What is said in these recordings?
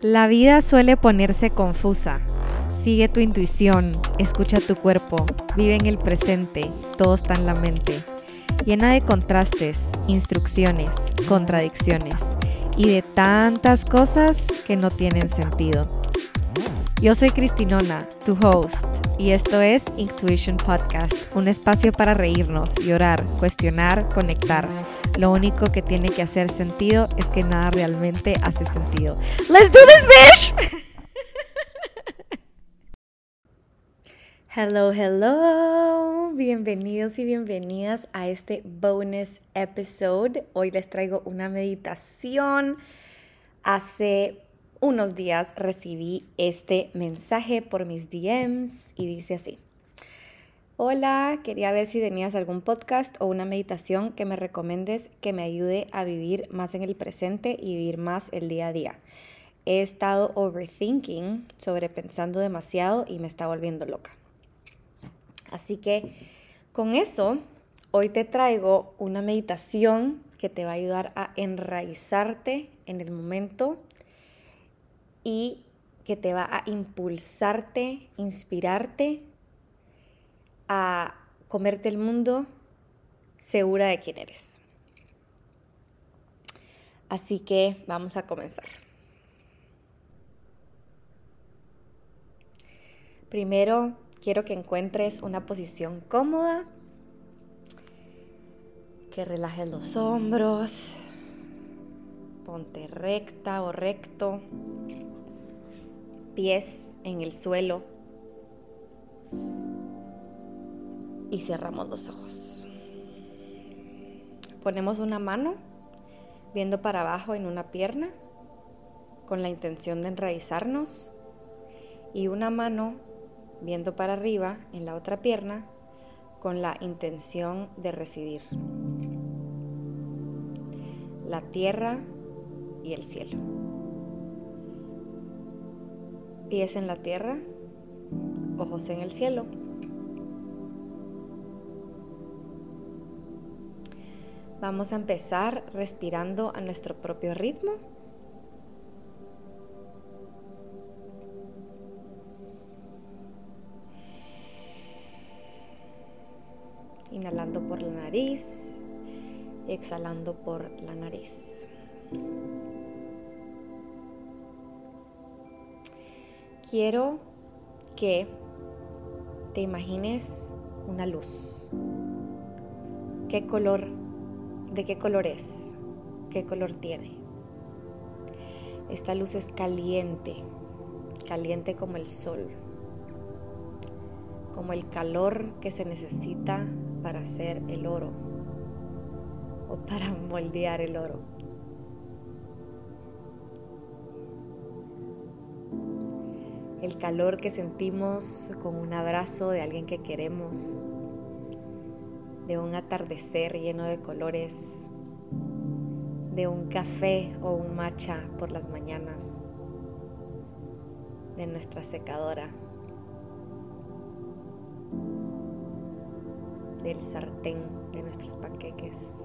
La vida suele ponerse confusa. Sigue tu intuición, escucha tu cuerpo, vive en el presente, todo está en la mente. Llena de contrastes, instrucciones, contradicciones y de tantas cosas que no tienen sentido. Yo soy Cristinona, tu host, y esto es Intuition Podcast, un espacio para reírnos, llorar, cuestionar, conectar. Lo único que tiene que hacer sentido es que nada realmente hace sentido. ¡Let's do this, bitch! Hello, hello. Bienvenidos y bienvenidas a este bonus episode. Hoy les traigo una meditación. Hace unos días recibí este mensaje por mis DMs y dice así. Hola, quería ver si tenías algún podcast o una meditación que me recomiendes que me ayude a vivir más en el presente y vivir más el día a día. He estado overthinking, sobrepensando demasiado y me está volviendo loca. Así que con eso, hoy te traigo una meditación que te va a ayudar a enraizarte en el momento y que te va a impulsarte, inspirarte a comerte el mundo segura de quién eres. Así que vamos a comenzar. Primero, quiero que encuentres una posición cómoda, que relajes los hombros, ponte recta o recto, pies en el suelo. Y cerramos los ojos. Ponemos una mano viendo para abajo en una pierna con la intención de enraizarnos y una mano viendo para arriba en la otra pierna con la intención de recibir. La tierra y el cielo. Pies en la tierra, ojos en el cielo. Vamos a empezar respirando a nuestro propio ritmo. Inhalando por la nariz exhalando por la nariz. Quiero que te imagines una luz. ¿Qué color de qué color es, qué color tiene. Esta luz es caliente, caliente como el sol, como el calor que se necesita para hacer el oro o para moldear el oro. El calor que sentimos con un abrazo de alguien que queremos, de un atardecer lleno de colores, de un café o un matcha por las mañanas, de nuestra secadora, del sartén de nuestros panqueques.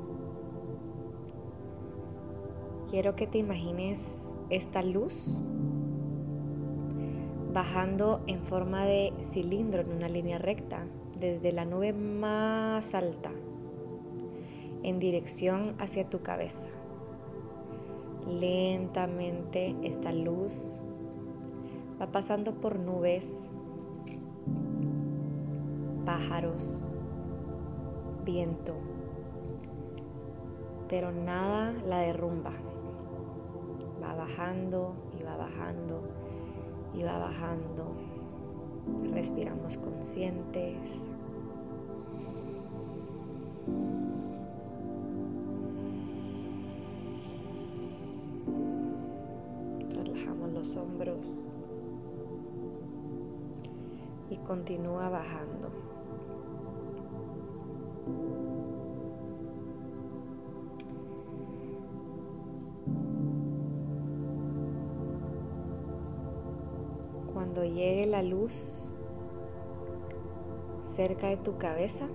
Quiero que te imagines esta luz bajando en forma de cilindro en una línea recta desde la nube más alta en dirección hacia tu cabeza. Lentamente esta luz va pasando por nubes, pájaros, viento, pero nada la derrumba. Va bajando y va bajando y va bajando. Respiramos conscientes. Relajamos los hombros y continúa bajando. Llegue la luz cerca de tu cabeza,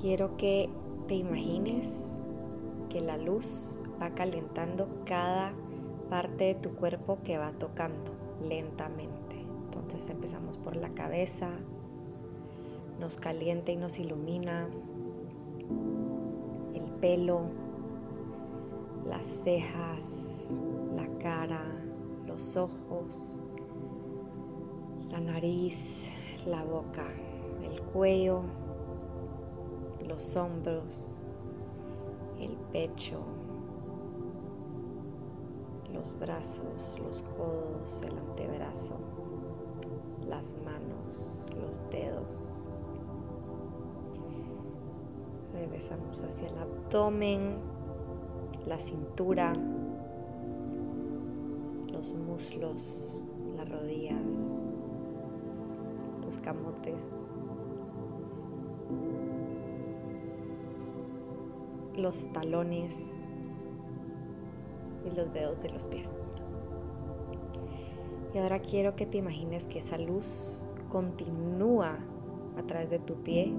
quiero que te imagines que la luz va calentando cada parte de tu cuerpo que va tocando lentamente. Entonces empezamos por la cabeza, nos calienta y nos ilumina el pelo, las cejas, la cara, los ojos, la nariz, la boca, el cuello, los hombros, el pecho, los brazos, los codos, el antebrazo, las manos, los dedos. Regresamos hacia el abdomen, la cintura, los muslos, las rodillas, los camotes, los talones y los dedos de los pies. Y ahora quiero que te imagines que esa luz continúa a través de tu pie,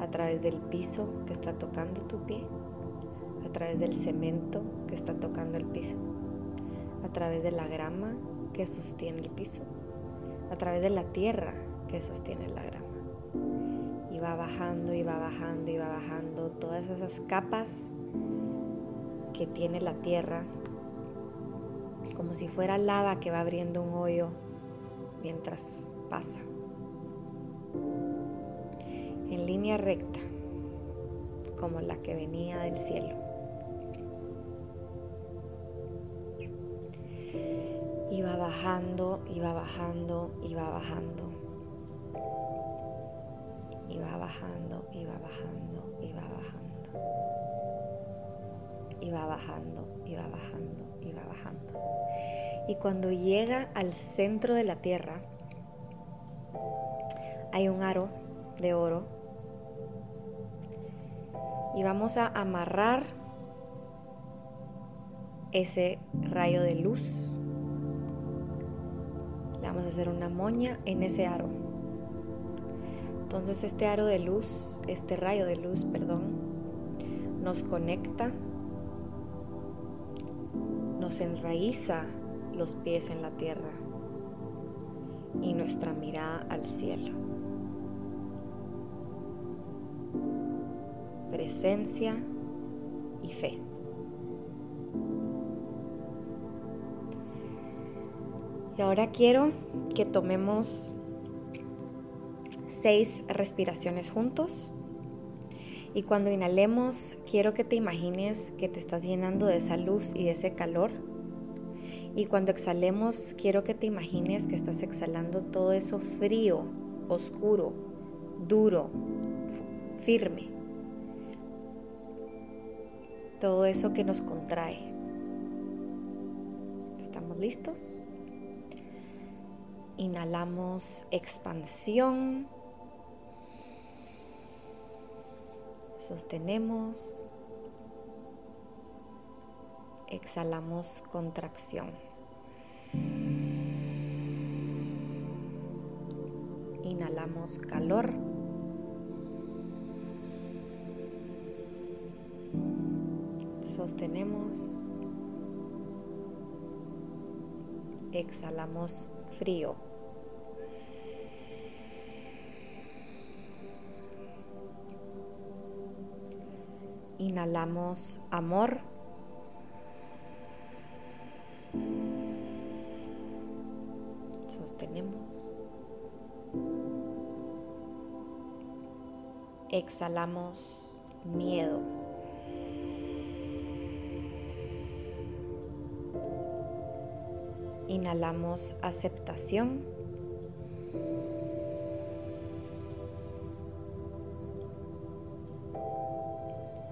a través del piso que está tocando tu pie, a través del cemento que está tocando el piso, a través de la grama que sostiene el piso, a través de la tierra que sostiene la grama. Y va bajando y va bajando y va bajando todas esas capas que tiene la tierra, como si fuera lava que va abriendo un hoyo mientras pasa. En línea recta, como la que venía del cielo. Va bajando, va bajando, va bajando. Va bajando, va bajando, va bajando va bajando, va bajando, va bajando. Y cuando llega al centro de la tierra, hay un aro de oro. Y vamos a amarrar ese rayo de luz. Vamos a hacer una moña en ese aro. Entonces este aro de luz, este rayo de luz, perdón, nos conecta nos enraiza los pies en la tierra y nuestra mirada al cielo. Presencia y fe. Y ahora quiero que tomemos seis respiraciones juntos. Y cuando inhalemos, quiero que te imagines que te estás llenando de esa luz y de ese calor. Y cuando exhalemos, quiero que te imagines que estás exhalando todo eso frío, oscuro, duro, firme. Todo eso que nos contrae. ¿Estamos listos? Inhalamos expansión. sostenemos, exhalamos contracción. Inhalamos calor. Sostenemos. Exhalamos frío. Inhalamos amor. Sostenemos. Exhalamos miedo. Inhalamos aceptación.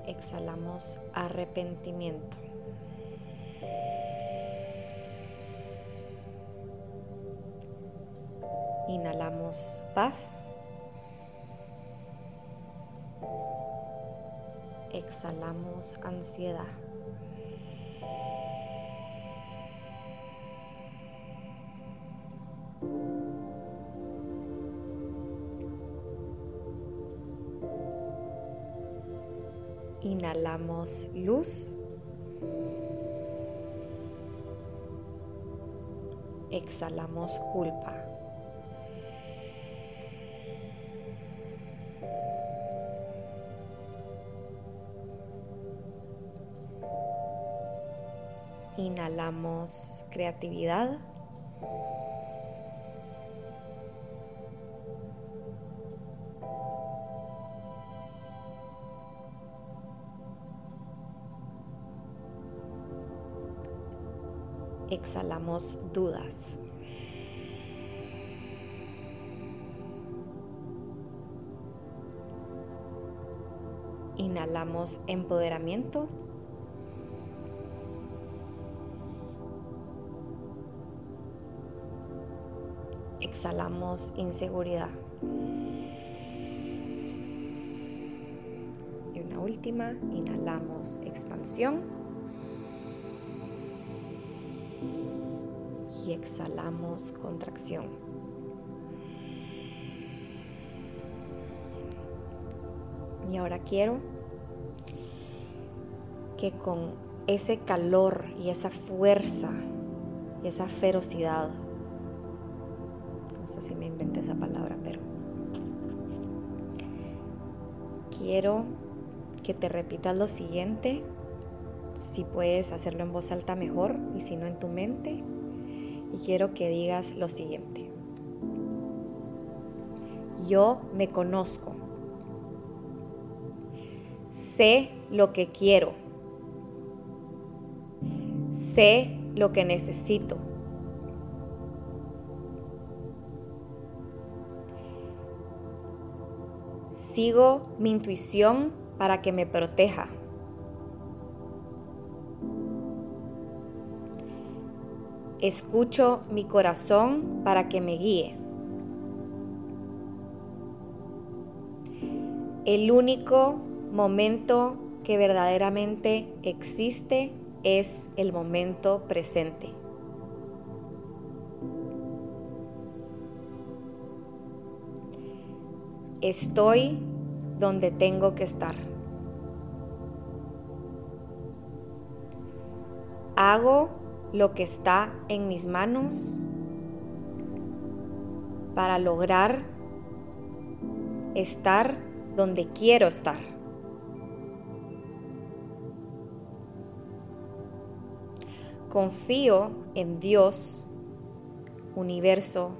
Exhalamos arrepentimiento. Inhalamos paz. Exhalamos ansiedad. Inhalamos luz. Exhalamos culpa. Inhalamos creatividad. Exhalamos dudas. Inhalamos empoderamiento. Exhalamos inseguridad. Y una última, inhalamos expansión. Y exhalamos contracción. Y ahora quiero que con ese calor y esa fuerza y esa ferocidad, no sé si me inventé esa palabra, pero quiero que te repitas lo siguiente, si puedes hacerlo en voz alta mejor y si no en tu mente, y quiero que digas lo siguiente. Yo me conozco. Sé lo que quiero. Sé lo que necesito. Sigo mi intuición para que me proteja. Escucho mi corazón para que me guíe. El único momento que verdaderamente existe es el momento presente. Estoy donde tengo que estar. Hago lo que está en mis manos para lograr estar donde quiero estar. Confío en Dios, universo,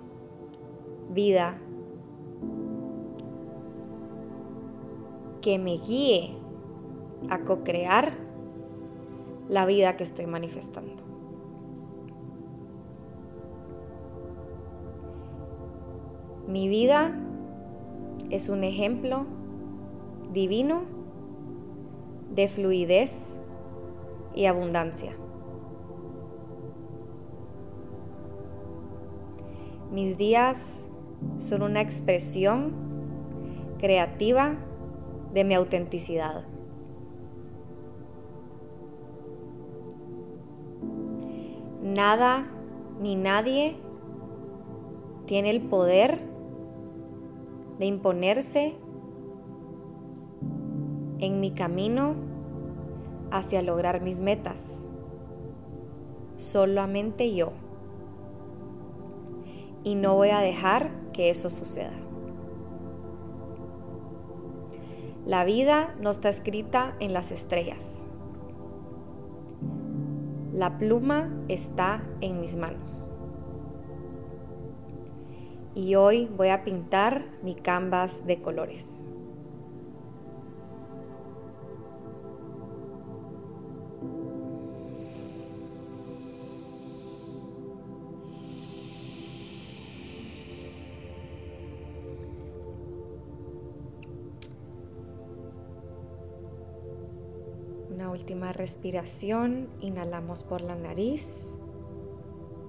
vida, que me guíe a co-crear la vida que estoy manifestando. Mi vida es un ejemplo divino de fluidez y abundancia. Mis días son una expresión creativa de mi autenticidad. Nada ni nadie tiene el poder de imponerse en mi camino hacia lograr mis metas. Solamente yo. Y no voy a dejar que eso suceda. La vida no está escrita en las estrellas. La pluma está en mis manos y hoy voy a pintar mi canvas de colores. Una última respiración, inhalamos por la nariz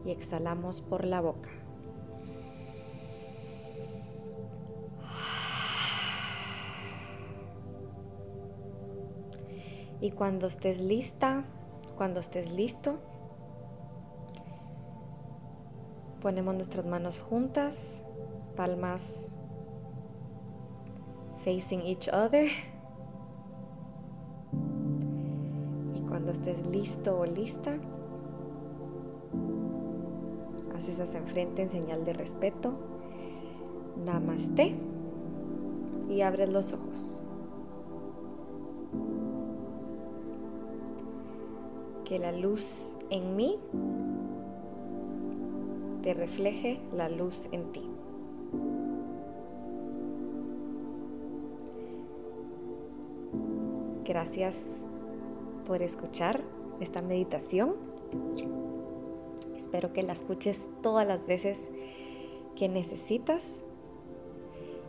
y exhalamos por la boca. Y cuando estés lista, cuando estés listo, ponemos nuestras manos juntas, palmas facing each other. Cuando estés listo o lista, haces hacia enfrente en señal de respeto. Namaste. Y abres los ojos. Que la luz en mí te refleje la luz en ti. Gracias por escuchar esta meditación. Espero que la escuches todas las veces que necesitas.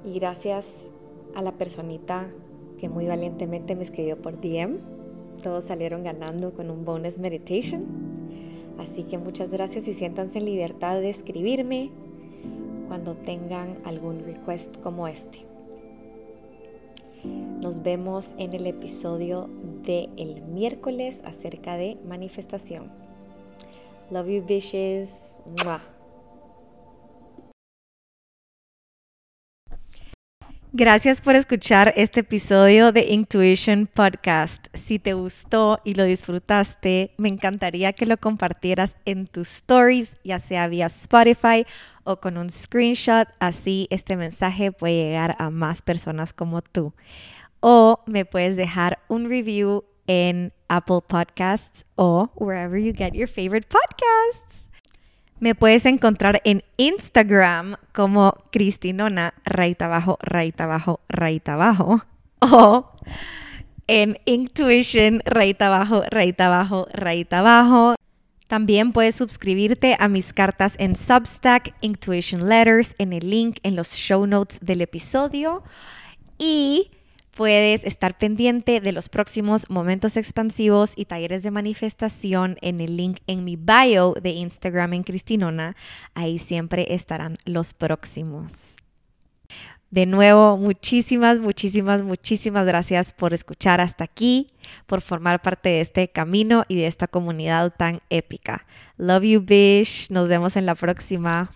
Y gracias a la personita que muy valientemente me escribió por DM. Todos salieron ganando con un bonus meditation. Así que muchas gracias y siéntanse en libertad de escribirme cuando tengan algún request como este. Nos vemos en el episodio de el miércoles acerca de manifestación. Love you, bitches. Gracias por escuchar este episodio de Intuition Podcast. Si te gustó y lo disfrutaste, me encantaría que lo compartieras en tus stories, ya sea vía Spotify o con un screenshot. Así este mensaje puede llegar a más personas como tú o me puedes dejar un review en Apple Podcasts o wherever you get your favorite podcasts. Me puedes encontrar en Instagram como Cristinona, raita abajo, raita abajo, raita abajo. O en Intuition, raita abajo, raita abajo, raita abajo. También puedes suscribirte a mis cartas en Substack, Intuition Letters, en el link en los show notes del episodio. Y Puedes estar pendiente de los próximos momentos expansivos y talleres de manifestación en el link en mi bio de Instagram en Cristinona. Ahí siempre estarán los próximos. De nuevo, muchísimas, muchísimas, muchísimas gracias por escuchar hasta aquí, por formar parte de este camino y de esta comunidad tan épica. Love you, Bish. Nos vemos en la próxima.